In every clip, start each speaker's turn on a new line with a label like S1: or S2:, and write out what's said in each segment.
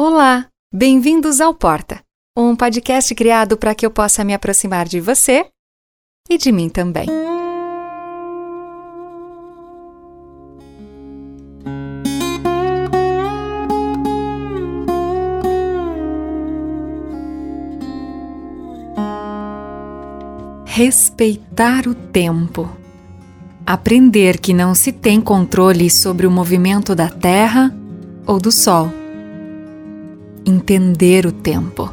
S1: Olá, bem-vindos ao Porta, um podcast criado para que eu possa me aproximar de você e de mim também. Respeitar o tempo. Aprender que não se tem controle sobre o movimento da Terra ou do Sol entender o tempo.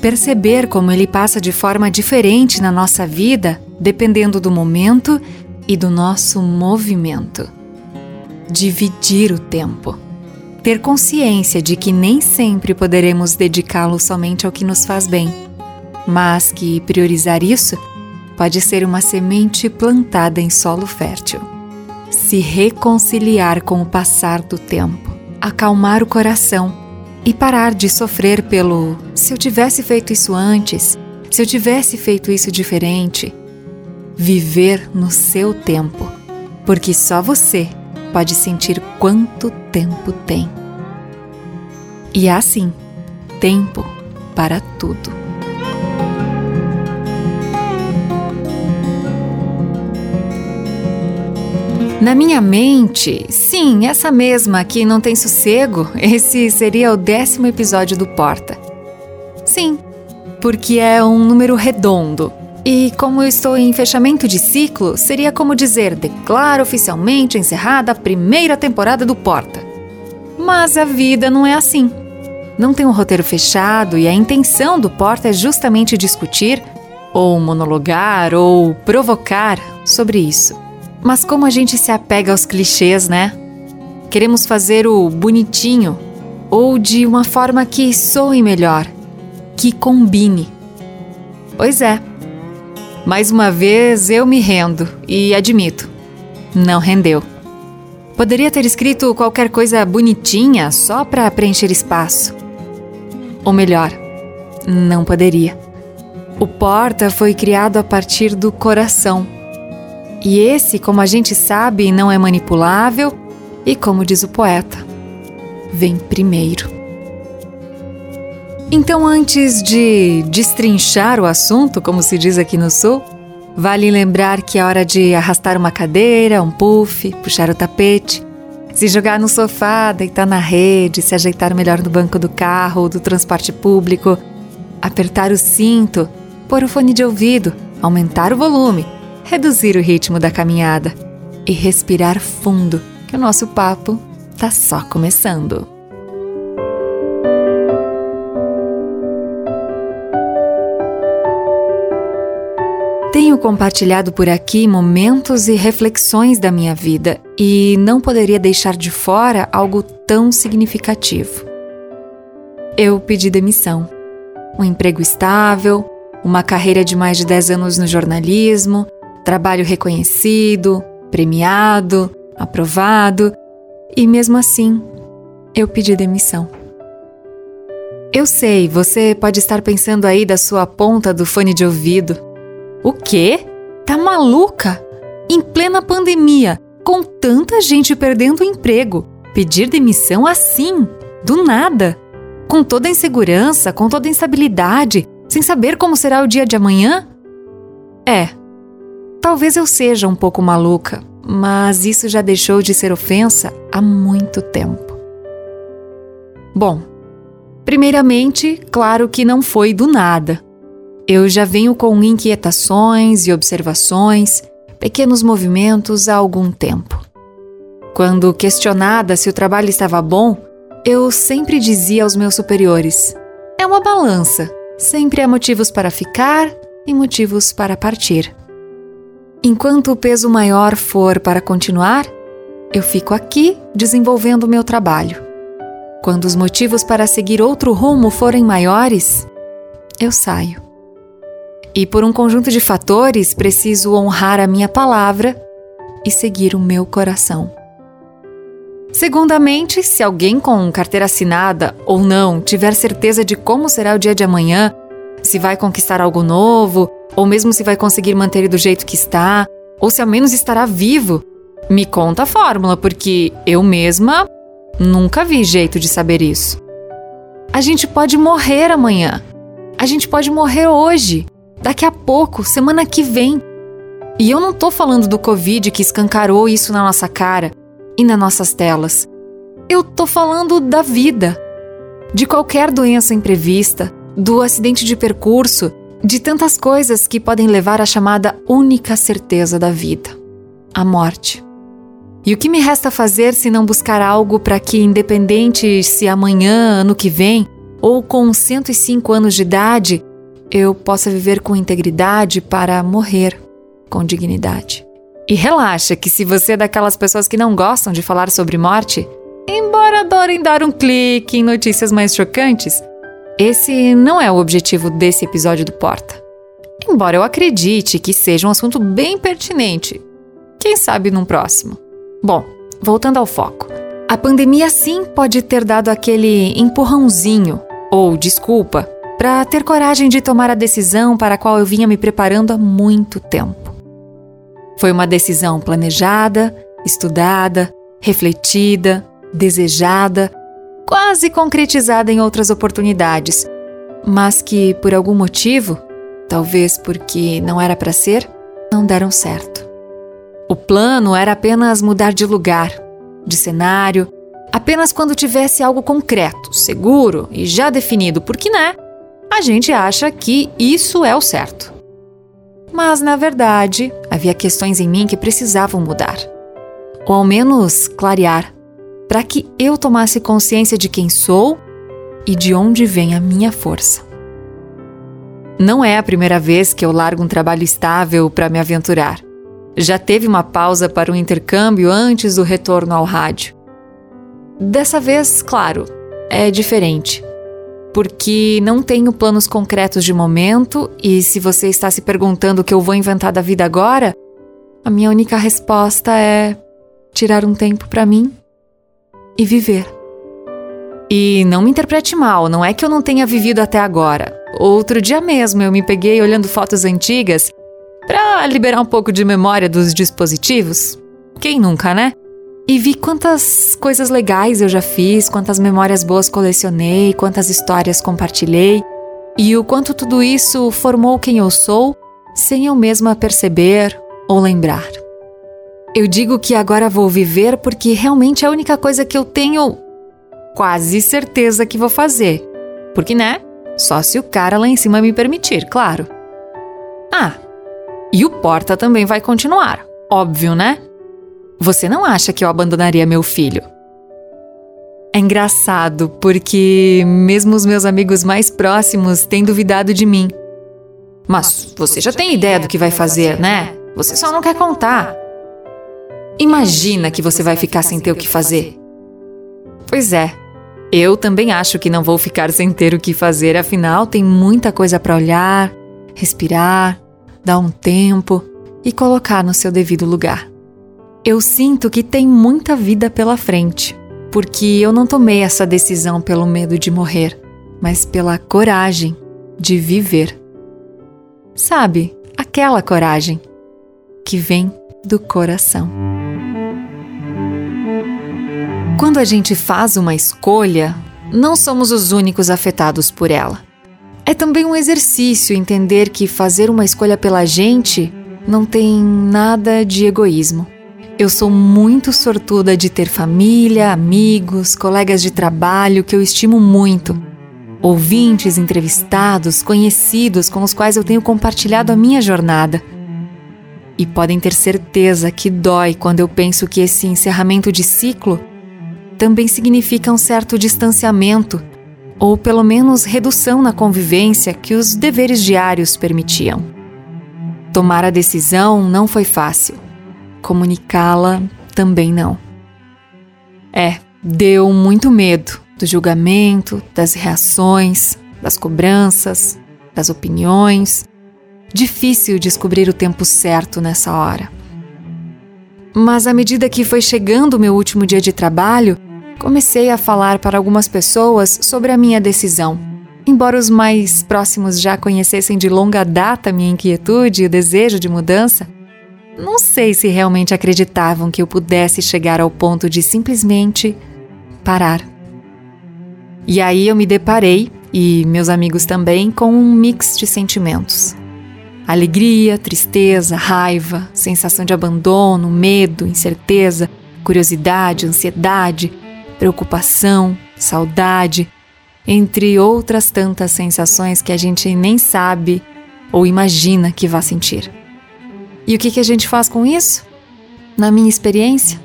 S1: Perceber como ele passa de forma diferente na nossa vida, dependendo do momento e do nosso movimento. Dividir o tempo. Ter consciência de que nem sempre poderemos dedicá-lo somente ao que nos faz bem, mas que priorizar isso pode ser uma semente plantada em solo fértil. Se reconciliar com o passar do tempo, acalmar o coração e parar de sofrer pelo se eu tivesse feito isso antes, se eu tivesse feito isso diferente. Viver no seu tempo, porque só você pode sentir quanto tempo tem. E há sim tempo para tudo. Na minha mente, sim, essa mesma que não tem sossego, esse seria o décimo episódio do Porta. Sim, porque é um número redondo. E como eu estou em fechamento de ciclo, seria como dizer: declaro oficialmente encerrada a primeira temporada do Porta. Mas a vida não é assim. Não tem um roteiro fechado e a intenção do Porta é justamente discutir, ou monologar, ou provocar sobre isso. Mas como a gente se apega aos clichês, né? Queremos fazer o bonitinho ou de uma forma que soe melhor, que combine. Pois é. Mais uma vez eu me rendo e admito, não rendeu. Poderia ter escrito qualquer coisa bonitinha só para preencher espaço. Ou melhor, não poderia. O Porta foi criado a partir do coração e esse, como a gente sabe, não é manipulável e, como diz o poeta, vem primeiro. Então, antes de destrinchar o assunto, como se diz aqui no Sul, vale lembrar que é hora de arrastar uma cadeira, um puff, puxar o tapete, se jogar no sofá, deitar na rede, se ajeitar melhor no banco do carro ou do transporte público, apertar o cinto, pôr o fone de ouvido, aumentar o volume reduzir o ritmo da caminhada e respirar fundo, que o nosso papo tá só começando. Tenho compartilhado por aqui momentos e reflexões da minha vida e não poderia deixar de fora algo tão significativo. Eu pedi demissão. Um emprego estável, uma carreira de mais de 10 anos no jornalismo, trabalho reconhecido, premiado, aprovado, e mesmo assim eu pedi demissão. Eu sei, você pode estar pensando aí da sua ponta do fone de ouvido. O quê? Tá maluca? Em plena pandemia, com tanta gente perdendo o emprego, pedir demissão assim, do nada, com toda a insegurança, com toda a instabilidade, sem saber como será o dia de amanhã? É, Talvez eu seja um pouco maluca, mas isso já deixou de ser ofensa há muito tempo. Bom, primeiramente, claro que não foi do nada. Eu já venho com inquietações e observações, pequenos movimentos há algum tempo. Quando questionada se o trabalho estava bom, eu sempre dizia aos meus superiores: é uma balança, sempre há motivos para ficar e motivos para partir. Enquanto o peso maior for para continuar, eu fico aqui desenvolvendo meu trabalho. Quando os motivos para seguir outro rumo forem maiores, eu saio. E por um conjunto de fatores, preciso honrar a minha palavra e seguir o meu coração. Segundamente, se alguém com carteira assinada ou não tiver certeza de como será o dia de amanhã, se vai conquistar algo novo, ou mesmo se vai conseguir manter ele do jeito que está, ou se ao menos estará vivo. Me conta a fórmula, porque eu mesma nunca vi jeito de saber isso. A gente pode morrer amanhã. A gente pode morrer hoje, daqui a pouco, semana que vem. E eu não tô falando do Covid que escancarou isso na nossa cara e nas nossas telas. Eu tô falando da vida, de qualquer doença imprevista, do acidente de percurso, de tantas coisas que podem levar à chamada única certeza da vida: a morte. E o que me resta fazer se não buscar algo para que, independente se amanhã, ano que vem, ou com 105 anos de idade, eu possa viver com integridade para morrer com dignidade? E relaxa que se você é daquelas pessoas que não gostam de falar sobre morte, embora adorem dar um clique em notícias mais chocantes, esse não é o objetivo desse episódio do Porta. Embora eu acredite que seja um assunto bem pertinente. Quem sabe num próximo. Bom, voltando ao foco. A pandemia sim pode ter dado aquele empurrãozinho, ou desculpa, para ter coragem de tomar a decisão para a qual eu vinha me preparando há muito tempo. Foi uma decisão planejada, estudada, refletida, desejada quase concretizada em outras oportunidades, mas que, por algum motivo, talvez porque não era para ser, não deram certo. O plano era apenas mudar de lugar, de cenário, apenas quando tivesse algo concreto, seguro e já definido, porque, né? A gente acha que isso é o certo. Mas, na verdade, havia questões em mim que precisavam mudar. Ou ao menos clarear para que eu tomasse consciência de quem sou e de onde vem a minha força. Não é a primeira vez que eu largo um trabalho estável para me aventurar. Já teve uma pausa para um intercâmbio antes do retorno ao rádio. Dessa vez, claro, é diferente, porque não tenho planos concretos de momento e se você está se perguntando o que eu vou inventar da vida agora, a minha única resposta é tirar um tempo para mim e viver. E não me interprete mal, não é que eu não tenha vivido até agora. Outro dia mesmo eu me peguei olhando fotos antigas para liberar um pouco de memória dos dispositivos. Quem nunca, né? E vi quantas coisas legais eu já fiz, quantas memórias boas colecionei, quantas histórias compartilhei e o quanto tudo isso formou quem eu sou sem eu mesma perceber ou lembrar. Eu digo que agora vou viver porque realmente é a única coisa que eu tenho quase certeza que vou fazer. Porque, né? Só se o cara lá em cima me permitir, claro. Ah, e o Porta também vai continuar. Óbvio, né? Você não acha que eu abandonaria meu filho? É engraçado porque mesmo os meus amigos mais próximos têm duvidado de mim. Mas você já tem ideia do que vai fazer, né? Você só não quer contar. Imagina que você vai ficar sem ter o que fazer. Pois é, eu também acho que não vou ficar sem ter o que fazer, afinal, tem muita coisa para olhar, respirar, dar um tempo e colocar no seu devido lugar. Eu sinto que tem muita vida pela frente, porque eu não tomei essa decisão pelo medo de morrer, mas pela coragem de viver. Sabe, aquela coragem que vem do coração. Quando a gente faz uma escolha, não somos os únicos afetados por ela. É também um exercício entender que fazer uma escolha pela gente não tem nada de egoísmo. Eu sou muito sortuda de ter família, amigos, colegas de trabalho que eu estimo muito, ouvintes, entrevistados, conhecidos com os quais eu tenho compartilhado a minha jornada. E podem ter certeza que dói quando eu penso que esse encerramento de ciclo também significa um certo distanciamento, ou pelo menos redução na convivência que os deveres diários permitiam. Tomar a decisão não foi fácil, comunicá-la também não. É, deu muito medo do julgamento, das reações, das cobranças, das opiniões. Difícil descobrir o tempo certo nessa hora. Mas à medida que foi chegando o meu último dia de trabalho, comecei a falar para algumas pessoas sobre a minha decisão. Embora os mais próximos já conhecessem de longa data minha inquietude e o desejo de mudança, não sei se realmente acreditavam que eu pudesse chegar ao ponto de simplesmente parar. E aí eu me deparei, e meus amigos também, com um mix de sentimentos. Alegria, tristeza, raiva, sensação de abandono, medo, incerteza, curiosidade, ansiedade, preocupação, saudade, entre outras tantas sensações que a gente nem sabe ou imagina que vá sentir. E o que, que a gente faz com isso? Na minha experiência,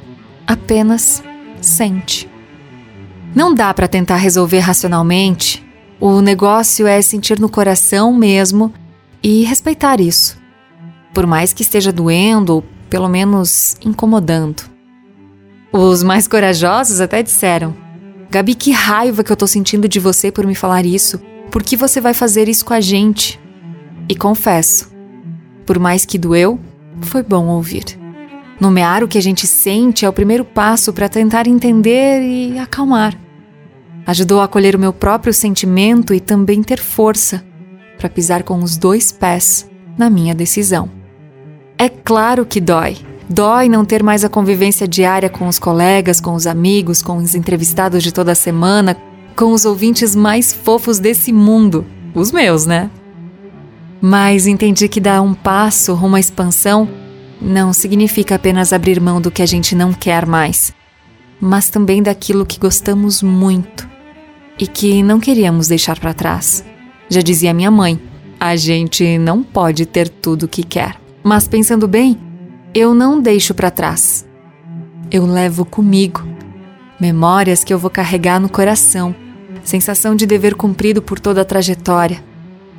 S1: apenas sente. Não dá para tentar resolver racionalmente. O negócio é sentir no coração mesmo e respeitar isso. Por mais que esteja doendo ou pelo menos incomodando. Os mais corajosos até disseram: Gabi, que raiva que eu tô sentindo de você por me falar isso. Por que você vai fazer isso com a gente? E confesso, por mais que doeu, foi bom ouvir. Nomear o que a gente sente é o primeiro passo para tentar entender e acalmar. Ajudou a acolher o meu próprio sentimento e também ter força para pisar com os dois pés na minha decisão. É claro que dói. Dói não ter mais a convivência diária com os colegas, com os amigos, com os entrevistados de toda semana, com os ouvintes mais fofos desse mundo. Os meus, né? Mas entendi que dar um passo rumo à expansão não significa apenas abrir mão do que a gente não quer mais, mas também daquilo que gostamos muito e que não queríamos deixar para trás. Já dizia minha mãe, a gente não pode ter tudo o que quer. Mas pensando bem, eu não deixo para trás. Eu levo comigo memórias que eu vou carregar no coração, sensação de dever cumprido por toda a trajetória.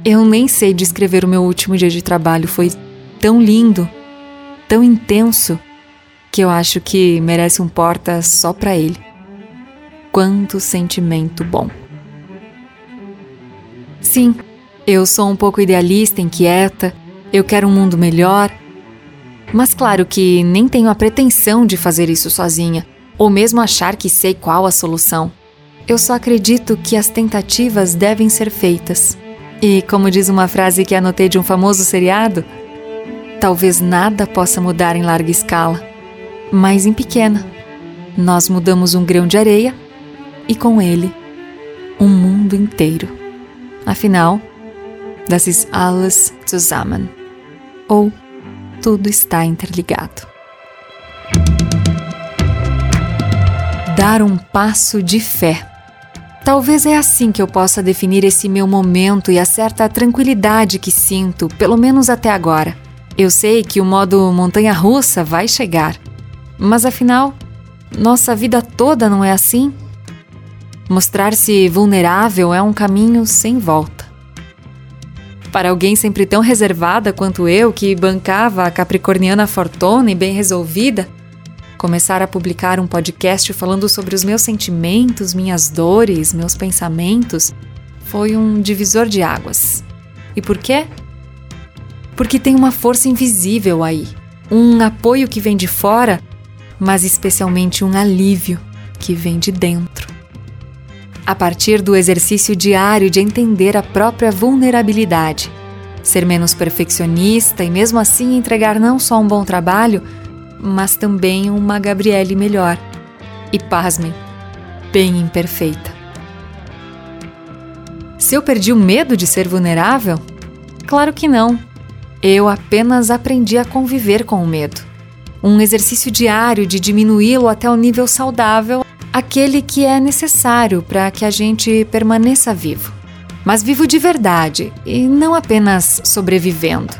S1: Eu nem sei descrever o meu último dia de trabalho, foi tão lindo, tão intenso, que eu acho que merece um porta só para ele. Quanto sentimento bom. Sim, eu sou um pouco idealista, inquieta, eu quero um mundo melhor. Mas claro que nem tenho a pretensão de fazer isso sozinha, ou mesmo achar que sei qual a solução. Eu só acredito que as tentativas devem ser feitas. E, como diz uma frase que anotei de um famoso seriado, talvez nada possa mudar em larga escala, mas em pequena. Nós mudamos um grão de areia e com ele um mundo inteiro. Afinal, das ist alles zusammen. Ou tudo está interligado. Dar um passo de fé. Talvez é assim que eu possa definir esse meu momento e a certa tranquilidade que sinto, pelo menos até agora. Eu sei que o modo montanha-russa vai chegar, mas afinal, nossa vida toda não é assim? Mostrar-se vulnerável é um caminho sem volta. Para alguém sempre tão reservada quanto eu, que bancava a capricorniana fortuna e bem resolvida, começar a publicar um podcast falando sobre os meus sentimentos, minhas dores, meus pensamentos, foi um divisor de águas. E por quê? Porque tem uma força invisível aí, um apoio que vem de fora, mas especialmente um alívio que vem de dentro a partir do exercício diário de entender a própria vulnerabilidade, ser menos perfeccionista e, mesmo assim, entregar não só um bom trabalho, mas também uma Gabriele melhor. E pasmem, bem imperfeita. Se eu perdi o medo de ser vulnerável? Claro que não. Eu apenas aprendi a conviver com o medo. Um exercício diário de diminuí-lo até o nível saudável aquele que é necessário para que a gente permaneça vivo. Mas vivo de verdade e não apenas sobrevivendo.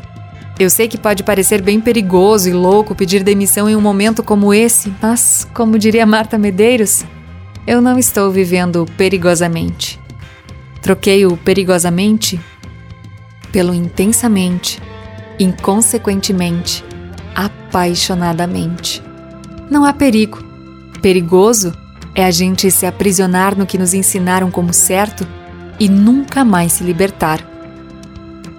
S1: Eu sei que pode parecer bem perigoso e louco pedir demissão em um momento como esse, mas, como diria Marta Medeiros, eu não estou vivendo perigosamente. Troquei o perigosamente pelo intensamente, inconsequentemente, apaixonadamente. Não há perigo. Perigoso é a gente se aprisionar no que nos ensinaram como certo e nunca mais se libertar,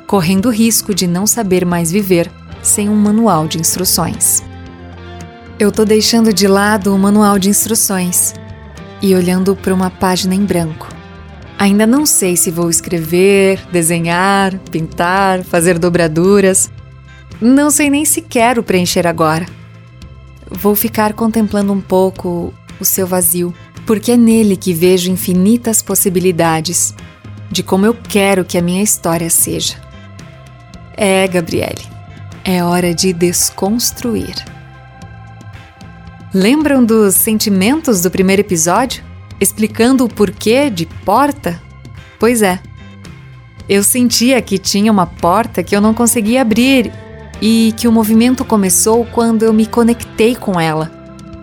S1: correndo o risco de não saber mais viver sem um manual de instruções. Eu tô deixando de lado o manual de instruções e olhando para uma página em branco. Ainda não sei se vou escrever, desenhar, pintar, fazer dobraduras. Não sei nem se quero preencher agora. Vou ficar contemplando um pouco o seu vazio, Porque é nele que vejo infinitas possibilidades de como eu quero que a minha história seja. É, Gabriele, é hora de desconstruir. Lembram dos sentimentos do primeiro episódio? Explicando o porquê de porta? Pois é. Eu sentia que tinha uma porta que eu não conseguia abrir e que o movimento começou quando eu me conectei com ela,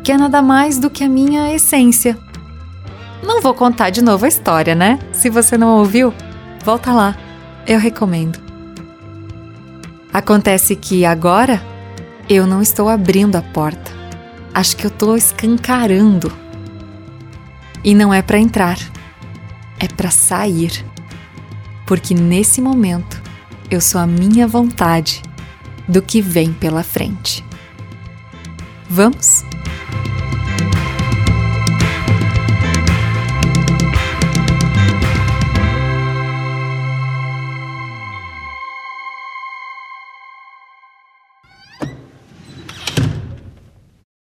S1: que é nada mais do que a minha essência. Não vou contar de novo a história, né? Se você não ouviu, volta lá. Eu recomendo. Acontece que agora eu não estou abrindo a porta. Acho que eu estou escancarando. E não é para entrar, é para sair. Porque nesse momento eu sou a minha vontade do que vem pela frente. Vamos?